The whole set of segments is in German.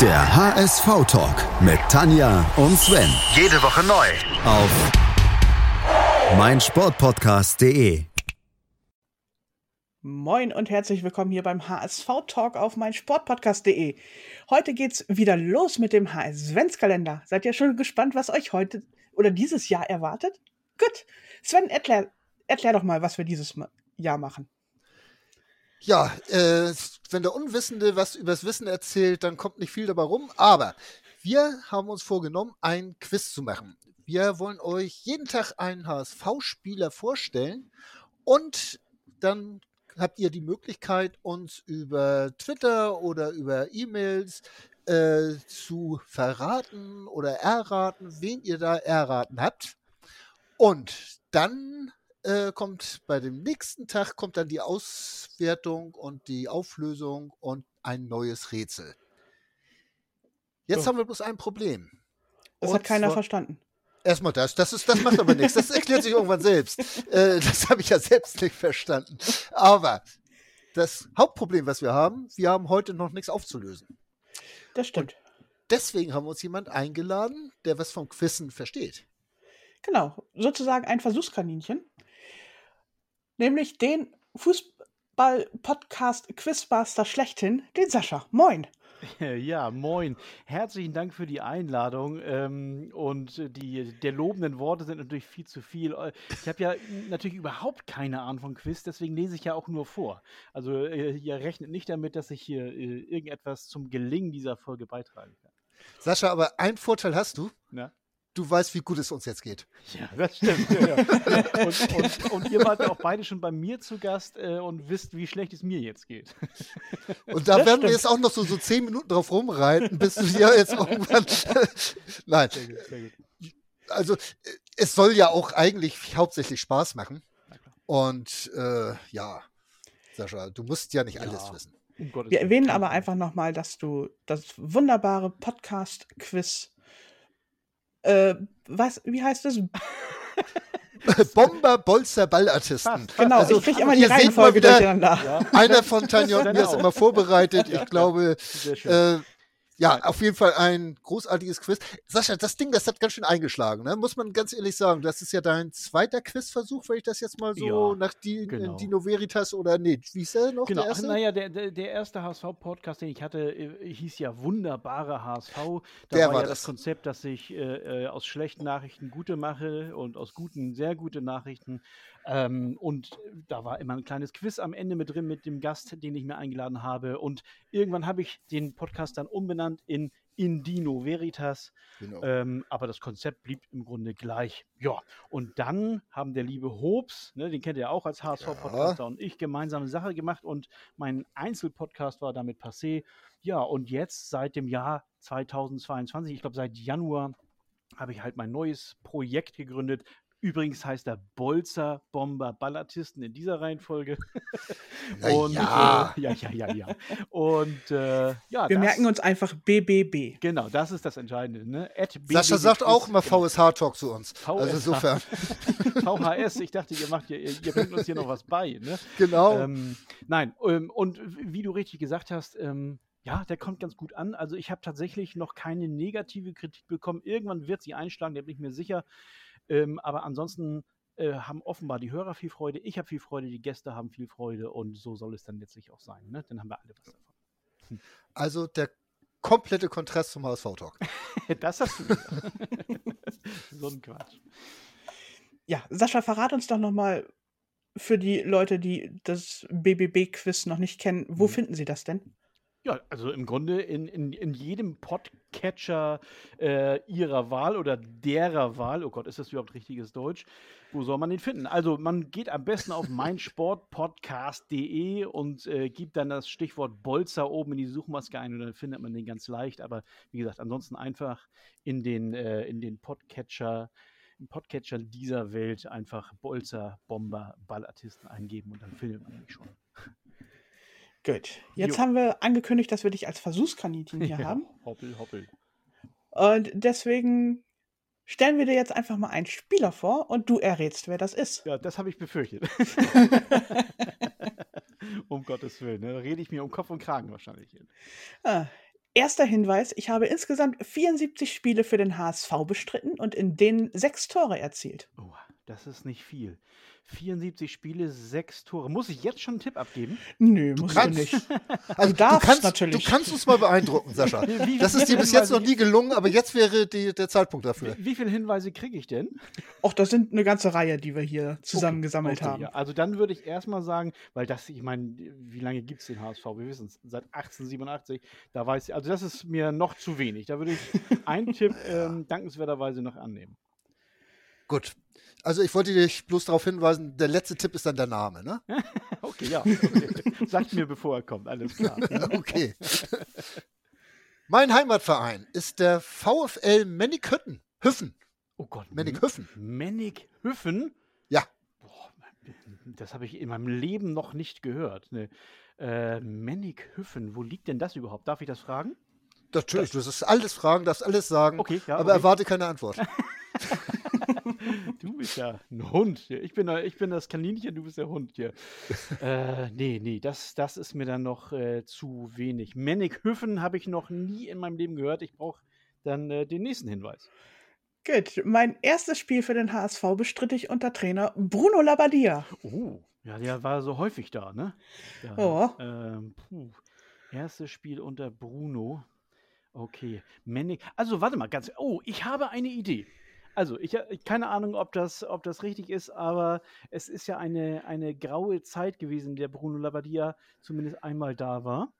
Der HSV-Talk mit Tanja und Sven. Jede Woche neu. Auf meinsportpodcast.de. Moin und herzlich willkommen hier beim HSV-Talk auf meinsportpodcast.de. Heute geht's wieder los mit dem HS-Kalender. Seid ihr schon gespannt, was euch heute oder dieses Jahr erwartet? Gut. Sven, erklär, erklär doch mal, was wir dieses Jahr machen. Ja, äh, wenn der Unwissende was übers Wissen erzählt, dann kommt nicht viel dabei rum. Aber wir haben uns vorgenommen, ein Quiz zu machen. Wir wollen euch jeden Tag einen HSV-Spieler vorstellen und dann habt ihr die Möglichkeit, uns über Twitter oder über E-Mails äh, zu verraten oder erraten, wen ihr da erraten habt. Und dann äh, kommt bei dem nächsten Tag kommt dann die Auswertung und die Auflösung und ein neues Rätsel. Jetzt so. haben wir bloß ein Problem. Das und hat keiner zwar, verstanden. Erstmal das, das, ist, das macht aber nichts. Das erklärt sich irgendwann selbst. Äh, das habe ich ja selbst nicht verstanden. Aber das Hauptproblem, was wir haben, wir haben heute noch nichts aufzulösen. Das stimmt. Und deswegen haben wir uns jemand eingeladen, der was vom Quissen versteht. Genau, sozusagen ein Versuchskaninchen nämlich den Fußball-Podcast Quizmaster schlechthin, den Sascha. Moin. Ja, moin. Herzlichen Dank für die Einladung. Ähm, und die der lobenden Worte sind natürlich viel zu viel. Äh, ich habe ja natürlich überhaupt keine Ahnung von Quiz, deswegen lese ich ja auch nur vor. Also äh, ihr rechnet nicht damit, dass ich hier äh, irgendetwas zum Gelingen dieser Folge beitragen kann. Sascha, aber einen Vorteil hast du. Na? Du weißt, wie gut es uns jetzt geht. Ja, das stimmt. Ja, ja. Und, und, und, ihr wart ja auch beide schon bei mir zu Gast äh, und wisst, wie schlecht es mir jetzt geht. Und da das werden stimmt. wir jetzt auch noch so, so zehn Minuten drauf rumreiten, bis du dir jetzt irgendwann. Nein. Sehr gut, sehr gut. Also, es soll ja auch eigentlich hauptsächlich Spaß machen. Und äh, ja, Sascha, du musst ja nicht alles wissen. Um wir erwähnen aber einfach nochmal, dass du das wunderbare Podcast-Quiz äh, was, wie heißt das? Bomber, Bolzer, Ballartisten. Genau, also, ich kriege immer die Reihenfolge durcheinander. Ja. Einer von Tanja und mir ist immer vorbereitet. Ich glaube, äh, ja, auf jeden Fall ein großartiges Quiz. Sascha, das Ding, das hat ganz schön eingeschlagen, ne? muss man ganz ehrlich sagen. Das ist ja dein zweiter Quizversuch, wenn ich das jetzt mal so ja, nach die, genau. Dino Veritas oder nee, wie ist der noch? Genau, der erste? naja, der, der, der erste HSV-Podcast, den ich hatte, äh, hieß ja Wunderbare HSV. Da der war, war ja das. das Konzept, dass ich äh, äh, aus schlechten Nachrichten gute mache und aus guten sehr gute Nachrichten ähm, und da war immer ein kleines Quiz am Ende mit drin mit dem Gast, den ich mir eingeladen habe. Und irgendwann habe ich den Podcast dann umbenannt in Indino Veritas. Genau. Ähm, aber das Konzept blieb im Grunde gleich. Ja, und dann haben der liebe Hobbs, ne, den kennt ihr auch als HSV-Podcaster, ja. und ich gemeinsame Sache gemacht und mein Einzelpodcast war damit passé. Ja, und jetzt seit dem Jahr 2022, ich glaube seit Januar, habe ich halt mein neues Projekt gegründet, Übrigens heißt er Bolzer Bomber Ballatisten in dieser Reihenfolge. und, ja. Äh, ja, ja, ja, ja. Und äh, ja, wir das, merken uns einfach BBB. Genau, das ist das Entscheidende. Ne? Sascha sagt auch immer VSH-Talk zu uns. VSH. Also insofern. VHS, ich dachte, ihr macht ihr, ihr bringt uns hier noch was bei. Ne? Genau. Ähm, nein, ähm, und wie du richtig gesagt hast, ähm, ja, der kommt ganz gut an. Also ich habe tatsächlich noch keine negative Kritik bekommen. Irgendwann wird sie einschlagen, da bin ich mir sicher. Ähm, aber ansonsten äh, haben offenbar die Hörer viel Freude, ich habe viel Freude, die Gäste haben viel Freude und so soll es dann letztlich auch sein. Ne? Dann haben wir alle was davon. Hm. Also der komplette Kontrast zum HSV-Talk. das hast du gesagt. so ein Quatsch. Ja, Sascha, verrat uns doch nochmal für die Leute, die das BBB-Quiz noch nicht kennen, wo mhm. finden sie das denn? Ja, also im Grunde in, in, in jedem Podcatcher äh, ihrer Wahl oder derer Wahl, oh Gott, ist das überhaupt richtiges Deutsch? Wo soll man den finden? Also man geht am besten auf meinsportpodcast.de und äh, gibt dann das Stichwort Bolzer oben in die Suchmaske ein und dann findet man den ganz leicht. Aber wie gesagt, ansonsten einfach in den, äh, in den Podcatcher, im Podcatcher dieser Welt einfach Bolzer, Bomber, Ballartisten eingeben und dann findet man mich schon. Gut. Jetzt jo. haben wir angekündigt, dass wir dich als Versuchskaninchen hier ja, haben. Hoppel, hoppel. Und deswegen stellen wir dir jetzt einfach mal einen Spieler vor und du errätst, wer das ist. Ja, das habe ich befürchtet. um Gottes Willen. Ne? Da rede ich mir um Kopf und Kragen wahrscheinlich hin. Ah, Erster Hinweis, ich habe insgesamt 74 Spiele für den HSV bestritten und in denen sechs Tore erzielt. Oh, das ist nicht viel. 74 Spiele, sechs Tore. Muss ich jetzt schon einen Tipp abgeben? Nö, musst du nicht. Also du, darfst du kannst, natürlich. Du kannst uns mal beeindrucken, Sascha. Wie, das ist dir bis jetzt noch nie gelungen, aber jetzt wäre die, der Zeitpunkt dafür. Wie, wie viele Hinweise kriege ich denn? Och, das sind eine ganze Reihe, die wir hier zusammengesammelt okay, okay, haben. Ja. Also dann würde ich erstmal sagen, weil das, ich meine, wie lange gibt es den HSV? Wir wissen es, seit 1887. Da weiß ich, also das ist mir noch zu wenig. Da würde ich einen Tipp ähm, dankenswerterweise noch annehmen. Gut, also ich wollte dich bloß darauf hinweisen, der letzte Tipp ist dann der Name, ne? okay, ja. Okay. Sagt mir, bevor er kommt, alles klar. okay. Mein Heimatverein ist der VfL Mennighütten. Hüffen. Oh Gott. Mennighüffen. Mennighüffen? Ja. Boah, das habe ich in meinem Leben noch nicht gehört. Ne. Äh, Mennighüffen, wo liegt denn das überhaupt? Darf ich das fragen? Natürlich, du darfst alles fragen, darfst alles sagen, okay, ja, aber okay. erwarte keine Antwort. du bist ja ein Hund. Hier. Ich bin, ich bin das Kaninchen, du bist der Hund hier. äh, nee, nee, das, das ist mir dann noch äh, zu wenig. Hüffen habe ich noch nie in meinem Leben gehört. Ich brauche dann äh, den nächsten Hinweis. Gut, mein erstes Spiel für den HSV bestritt ich unter Trainer Bruno Labbadia. Oh, ja, der war so häufig da, ne? Ja. Oh. Ähm, puh. Erstes Spiel unter Bruno. Okay. Manning. Also, warte mal, ganz. Oh, ich habe eine Idee. Also, ich habe keine Ahnung, ob das, ob das richtig ist, aber es ist ja eine, eine graue Zeit gewesen, der Bruno Labbadia zumindest einmal da war.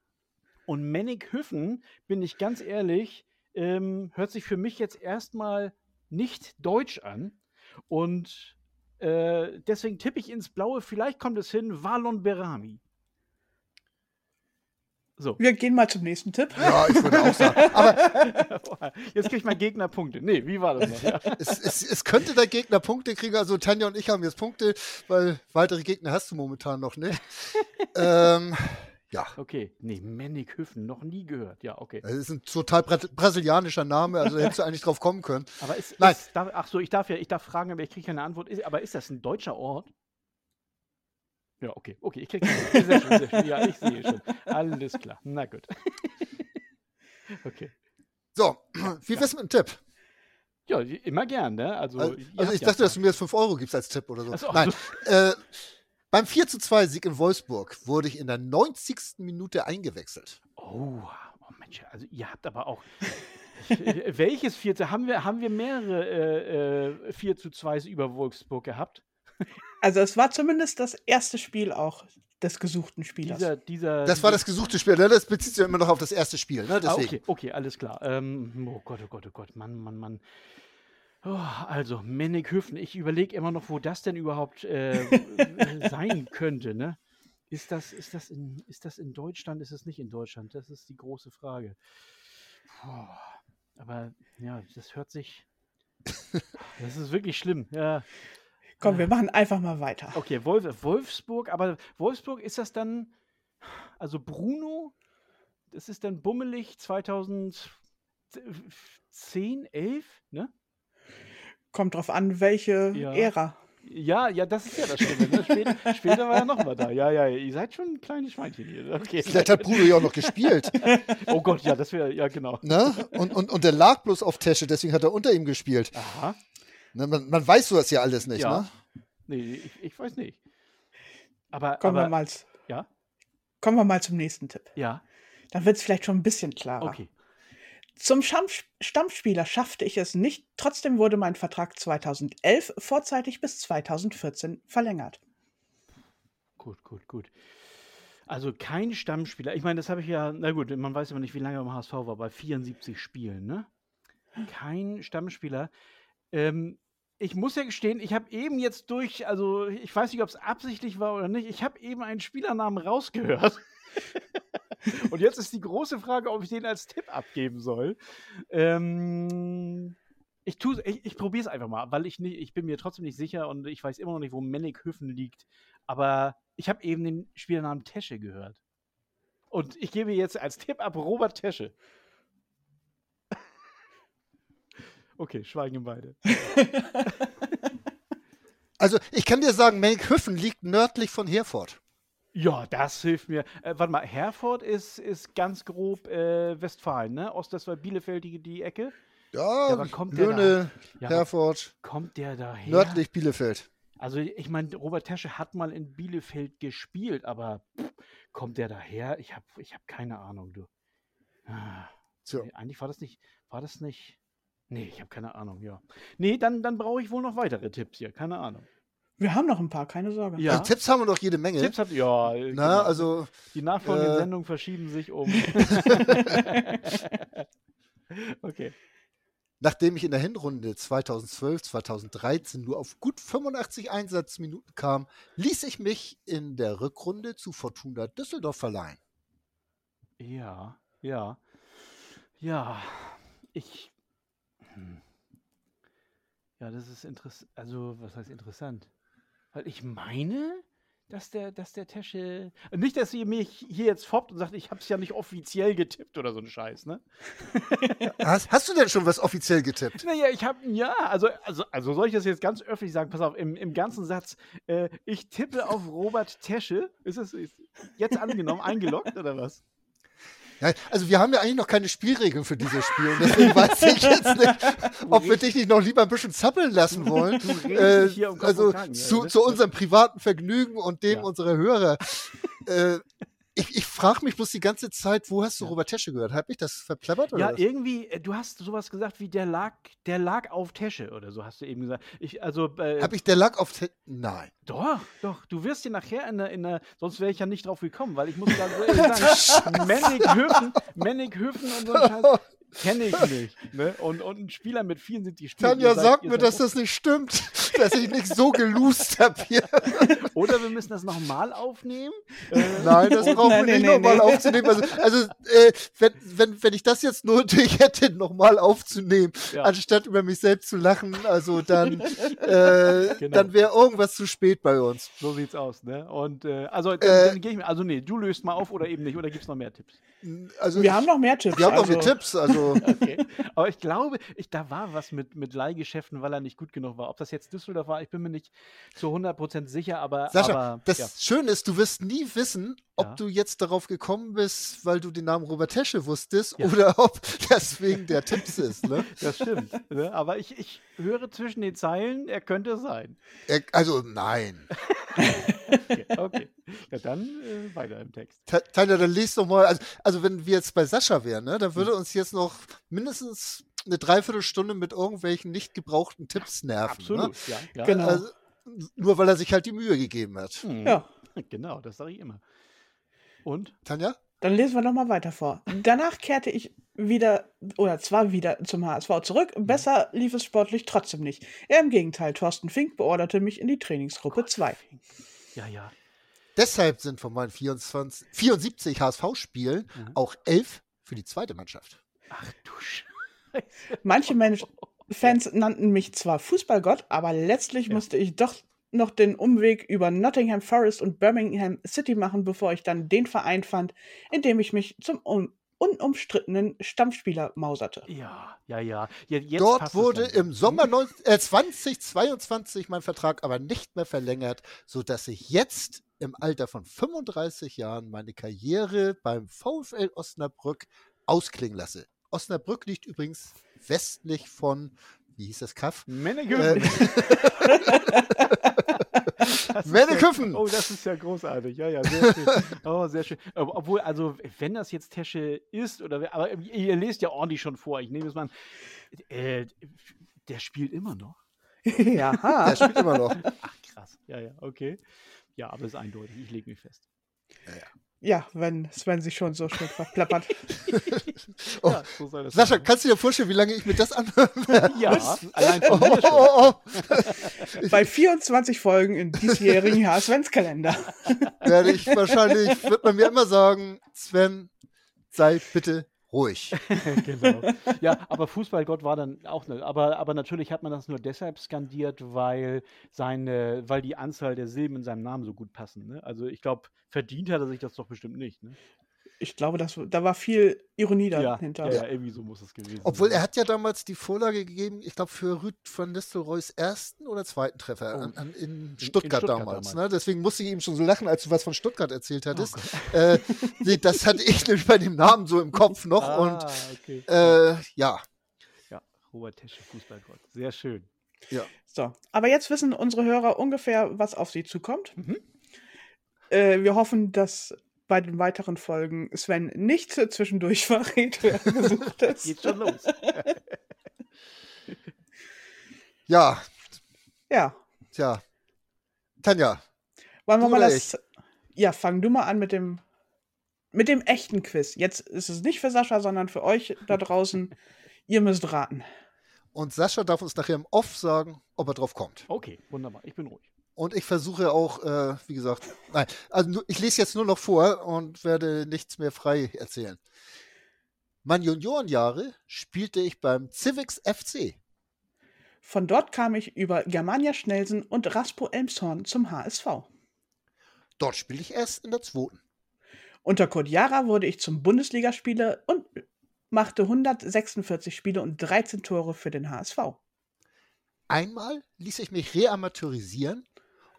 Und Mennig Hüffen, bin ich ganz ehrlich, ähm, hört sich für mich jetzt erstmal nicht deutsch an. Und äh, deswegen tippe ich ins Blaue, vielleicht kommt es hin, Valon Berami. So. Wir gehen mal zum nächsten Tipp. Ja, ich würde auch sagen. Aber Jetzt kriegt mein Gegner Punkte. Nee, wie war das noch? Ja. es, es, es, könnte der Gegner Punkte kriegen. Also Tanja und ich haben jetzt Punkte, weil weitere Gegner hast du momentan noch nicht. ähm, ja. Okay, nee, Hüffen, noch nie gehört. Ja, okay. Das ist ein total brasilianischer Name, also hättest du eigentlich drauf kommen können. Aber ist, Nein. Ist, darf, ach so, ich darf ja, ich darf fragen, aber ich kriege keine Antwort. Ist, aber ist das ein deutscher Ort? Ja, okay, okay, ich kriege sehr schön, sehr schön. Ja, ich sehe schon. Alles klar. Na gut. okay. So, wie wär's mit einem Tipp? Ja, immer gern, ne? Also, also, also ich dachte, dass du mir jetzt 5 Euro gibst als Tipp oder so. so Nein. Äh, beim 4 zu 2 Sieg in Wolfsburg wurde ich in der 90. Minute eingewechselt. Oh, oh Mensch, also ihr habt aber auch. welches 4 zu haben wir, haben wir mehrere äh, 4 äh, zu 2 über Wolfsburg gehabt? Also es war zumindest das erste Spiel auch des gesuchten Spielers. Dieser, dieser, das war das gesuchte Spiel, ne? Das bezieht sich ja immer noch auf das erste Spiel, ne? Ah, okay, okay, alles klar. Ähm, oh Gott, oh Gott, oh Gott, Mann, Mann, Mann. Oh, also, Mennighöfen, ich überlege immer noch, wo das denn überhaupt äh, sein könnte, ne? Ist das, ist, das in, ist das in Deutschland? Ist es nicht in Deutschland? Das ist die große Frage. Puh, aber ja, das hört sich. Das ist wirklich schlimm. Ja. Komm, wir machen einfach mal weiter. Okay, Wolf, Wolfsburg, aber Wolfsburg ist das dann, also Bruno, das ist dann bummelig 2010, 11, ne? Kommt drauf an, welche ja. Ära. Ja, ja, das ist ja das Schlimme. Ne? Später, später, war er nochmal da. Ja, ja, ihr seid schon ein kleines Schweinchen hier. Okay. Vielleicht hat Bruno ja auch noch gespielt. oh Gott, ja, das wäre, ja, genau. Ne? Und, und, und der lag bloß auf Tesche, deswegen hat er unter ihm gespielt. Aha. Ne, man, man, weiß sowas ja alles nicht, ja. ne? Nee, ich, ich, weiß nicht. Aber, Kommen aber, wir mal, ja? Kommen wir mal zum nächsten Tipp. Ja. Dann wird es vielleicht schon ein bisschen klarer. Okay. Zum Stammspieler schaffte ich es nicht, trotzdem wurde mein Vertrag 2011 vorzeitig bis 2014 verlängert. Gut, gut, gut. Also kein Stammspieler. Ich meine, das habe ich ja, na gut, man weiß aber nicht, wie lange er im HSV war, bei 74 Spielen, ne? Kein Stammspieler. Ähm, ich muss ja gestehen, ich habe eben jetzt durch, also ich weiß nicht, ob es absichtlich war oder nicht, ich habe eben einen Spielernamen rausgehört. Und jetzt ist die große Frage, ob ich den als Tipp abgeben soll. Ähm, ich, ich, ich probiere es einfach mal, weil ich nicht, ich bin mir trotzdem nicht sicher und ich weiß immer noch nicht, wo Mennighöfen liegt. Aber ich habe eben den Spielernamen Tesche gehört. Und ich gebe jetzt als Tipp ab Robert Tesche. Okay, schweigen beide. also, ich kann dir sagen, Melkhüffen liegt nördlich von Herford. Ja, das hilft mir. Äh, warte mal, Herford ist, ist ganz grob äh, Westfalen, ne? Ostwestfalen, Bielefeld, die, die Ecke. Ja, ja kommt Löhne, ja, Herford. Kommt der daher? Nördlich Bielefeld. Also ich meine, Robert Tesche hat mal in Bielefeld gespielt, aber pff, kommt der daher? Ich habe ich hab keine Ahnung, du. Ah, so. eigentlich war das nicht, war das nicht. Nee, ich habe keine Ahnung, ja. Nee, dann, dann brauche ich wohl noch weitere Tipps hier, keine Ahnung. Wir haben noch ein paar, keine Sorge. Ja. Also Tipps haben wir noch jede Menge. Tipps habt ja. Na, genau. also. Die nachfolgenden äh, Sendungen verschieben sich um. okay. Nachdem ich in der Hinrunde 2012, 2013 nur auf gut 85 Einsatzminuten kam, ließ ich mich in der Rückrunde zu Fortuna Düsseldorf verleihen. Ja, ja. Ja, ich. Hm. Ja, das ist interessant. Also, was heißt interessant? Weil ich meine, dass der, dass der Tesche. Nicht, dass ihr mich hier jetzt foppt und sagt, ich habe es ja nicht offiziell getippt oder so ein Scheiß, ne? hast, hast, du denn schon was offiziell getippt? Naja, ich habe, ja, also, also, also soll ich das jetzt ganz öffentlich sagen? Pass auf, im, im ganzen Satz, äh, ich tippe auf Robert Tesche. Ist es jetzt angenommen, eingeloggt oder was? Also wir haben ja eigentlich noch keine Spielregeln für dieses Spiel und deswegen weiß ich jetzt nicht, ob wir dich nicht noch lieber ein bisschen zappeln lassen wollen. Äh, also zu, zu, unserem privaten Vergnügen und dem ja. unserer Hörer. Äh, ich, ich frage mich bloß die ganze Zeit, wo hast du ja. Robert Tesche gehört? Hat mich das verpleppert? Oder ja, was? irgendwie, äh, du hast sowas gesagt wie der lag, der lag auf Tesche oder so, hast du eben gesagt. Ich, also, äh, Hab ich der lag auf Tesche? Nein. Doch, doch. Du wirst dir nachher in der, sonst wäre ich ja nicht drauf gekommen, weil ich muss gerade sagen, Männighöfen, Männighöfen und so ein Scheiß. Kenne ich nicht. Ne? Und, und ein Spieler mit 74 Spielen. Tanja sagt mir, dass das nicht stimmt, dass ich nicht so geloost habe hier. Oder wir müssen das nochmal aufnehmen. Äh, nein, das brauchen wir nicht nee, nochmal nee. aufzunehmen. Also, also äh, wenn, wenn, wenn ich das jetzt nötig hätte, nochmal aufzunehmen, ja. anstatt über mich selbst zu lachen, also dann, äh, genau. dann wäre irgendwas zu spät bei uns. So sieht's aus, ne? Und äh, also dann, äh, dann gehe ich mir, also nee, du löst mal auf oder eben nicht, oder gibt es noch mehr Tipps? Also wir haben noch mehr Tipps. Wir haben also, noch mehr Tipps, also. Okay. Aber ich glaube, ich, da war was mit, mit Leihgeschäften, weil er nicht gut genug war. Ob das jetzt Düsseldorf war, ich bin mir nicht zu 100% sicher, aber. Sascha, aber, das ja. Schöne ist, du wirst nie wissen, ob ja. du jetzt darauf gekommen bist, weil du den Namen Robert Tesche wusstest ja. oder ob das wegen der Tipps ist. Ne? Das stimmt. Ne? Aber ich, ich höre zwischen den Zeilen, er könnte sein. Er, also nein. Okay, okay. Ja, dann äh, weiter im Text. Tanja, dann liest doch mal. Also, also, wenn wir jetzt bei Sascha wären, ne, dann würde hm. uns jetzt noch mindestens eine Dreiviertelstunde mit irgendwelchen nicht gebrauchten Tipps nerven. Ne? Absolut, ne? ja. ja. Genau. Also, nur weil er sich halt die Mühe gegeben hat. Hm. Ja. Genau, das sage ich immer. Und? Tanja? Dann lesen wir nochmal weiter vor. Danach kehrte ich wieder, oder zwar wieder zum HSV zurück. Besser lief es sportlich trotzdem nicht. Er im Gegenteil, Thorsten Fink beorderte mich in die Trainingsgruppe 2. Ja, ja. Deshalb sind von meinen 24, 74 HSV-Spielen mhm. auch elf für die zweite Mannschaft. Ach du Scheiße. Manche Menschen, Fans nannten mich zwar Fußballgott, aber letztlich ja. musste ich doch noch den Umweg über Nottingham Forest und Birmingham City machen, bevor ich dann den Verein fand, in dem ich mich zum unumstrittenen Stammspieler mauserte. Ja, ja, ja. Jetzt Dort wurde im Sommer 19, äh, 2022 mein Vertrag aber nicht mehr verlängert, sodass ich jetzt im Alter von 35 Jahren meine Karriere beim VfL Osnabrück ausklingen lasse. Osnabrück liegt übrigens westlich von, wie hieß das Kaff? Mennegöfen. Äh, Männeköpfen! Ja, oh, das ist ja großartig. Ja, ja, sehr schön. Oh, sehr schön. Obwohl, also, wenn das jetzt Tesche ist, oder aber ihr lest ja ordentlich schon vor. Ich nehme es mal an. Äh, der spielt immer noch. ja, der spielt immer noch. Ach, krass. Ja, ja, okay. Ja, aber es ist eindeutig. Ich lege mich fest. Ja, ja. Ja, wenn Sven sich schon so schön verplappert. oh. ja, so Sascha, sein. kannst du dir vorstellen, wie lange ich mir das anhören werde? Ja, allein von oh, oh, oh, Bei 24 Folgen in diesjährigen Jahr Svens-Kalender. werde ich wahrscheinlich, wird man mir immer sagen, Sven, sei bitte ruhig. genau. Ja, aber Fußballgott war dann auch ne, aber, aber natürlich hat man das nur deshalb skandiert, weil seine, weil die Anzahl der Silben in seinem Namen so gut passen. Ne? Also ich glaube, verdient hat er sich das doch bestimmt nicht. Ne? Ich glaube, das, da war viel Ironie dahinter. Ja, ja, irgendwie so muss es gewesen Obwohl er hat ja damals die Vorlage gegeben, ich glaube, für Rüd von Nistelrooys ersten oder zweiten Treffer oh. an, an, in, Stuttgart in, Stuttgart damals. damals. Ne? Deswegen musste ich ihm schon so lachen, als du was von Stuttgart erzählt hattest. Oh äh, das hatte ich nämlich bei dem Namen so im Kopf noch. Ah, und okay. äh, ja. Ja, Robert Tesche, Fußballgott. Sehr schön. Ja. So, aber jetzt wissen unsere Hörer ungefähr, was auf sie zukommt. Mhm. Äh, wir hoffen, dass bei den weiteren Folgen Sven nicht zwischendurch verrät, wer gesucht ist. Geht schon los. ja. Ja. Tja. Tanja. Wollen wir mal das. Ja, fang du mal an mit dem mit dem echten Quiz. Jetzt ist es nicht für Sascha, sondern für euch da draußen. Ihr müsst raten. Und Sascha darf uns nachher im Off sagen, ob er drauf kommt. Okay, wunderbar. Ich bin ruhig. Und ich versuche auch, äh, wie gesagt, nein, also ich lese jetzt nur noch vor und werde nichts mehr frei erzählen. Meine Juniorenjahre spielte ich beim Civics FC. Von dort kam ich über Germania Schnelsen und Raspo Elmshorn zum HSV. Dort spielte ich erst in der zweiten. Unter Kurt Jara wurde ich zum Bundesligaspieler und machte 146 Spiele und 13 Tore für den HSV. Einmal ließ ich mich reamateurisieren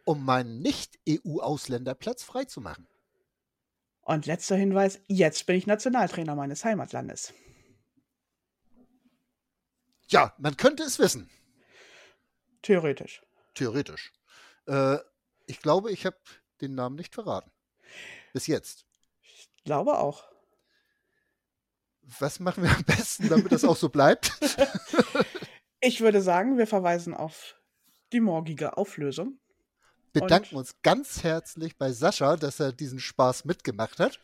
um meinen Nicht-EU-Ausländerplatz freizumachen. Und letzter Hinweis, jetzt bin ich Nationaltrainer meines Heimatlandes. Ja, man könnte es wissen. Theoretisch. Theoretisch. Äh, ich glaube, ich habe den Namen nicht verraten. Bis jetzt. Ich glaube auch. Was machen wir am besten, damit das auch so bleibt? ich würde sagen, wir verweisen auf die morgige Auflösung bedanken und uns ganz herzlich bei Sascha, dass er diesen Spaß mitgemacht hat.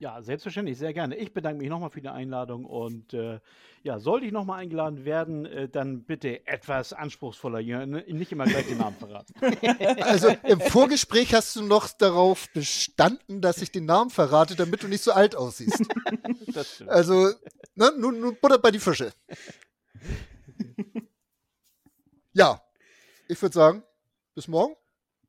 Ja, selbstverständlich, sehr gerne. Ich bedanke mich nochmal für die Einladung und äh, ja, sollte ich nochmal eingeladen werden, äh, dann bitte etwas anspruchsvoller, nicht immer gleich den Namen verraten. Also im Vorgespräch hast du noch darauf bestanden, dass ich den Namen verrate, damit du nicht so alt aussiehst. Das stimmt. Also, ne, nun, nun Butter bei die Fische. Ja, ich würde sagen, bis morgen.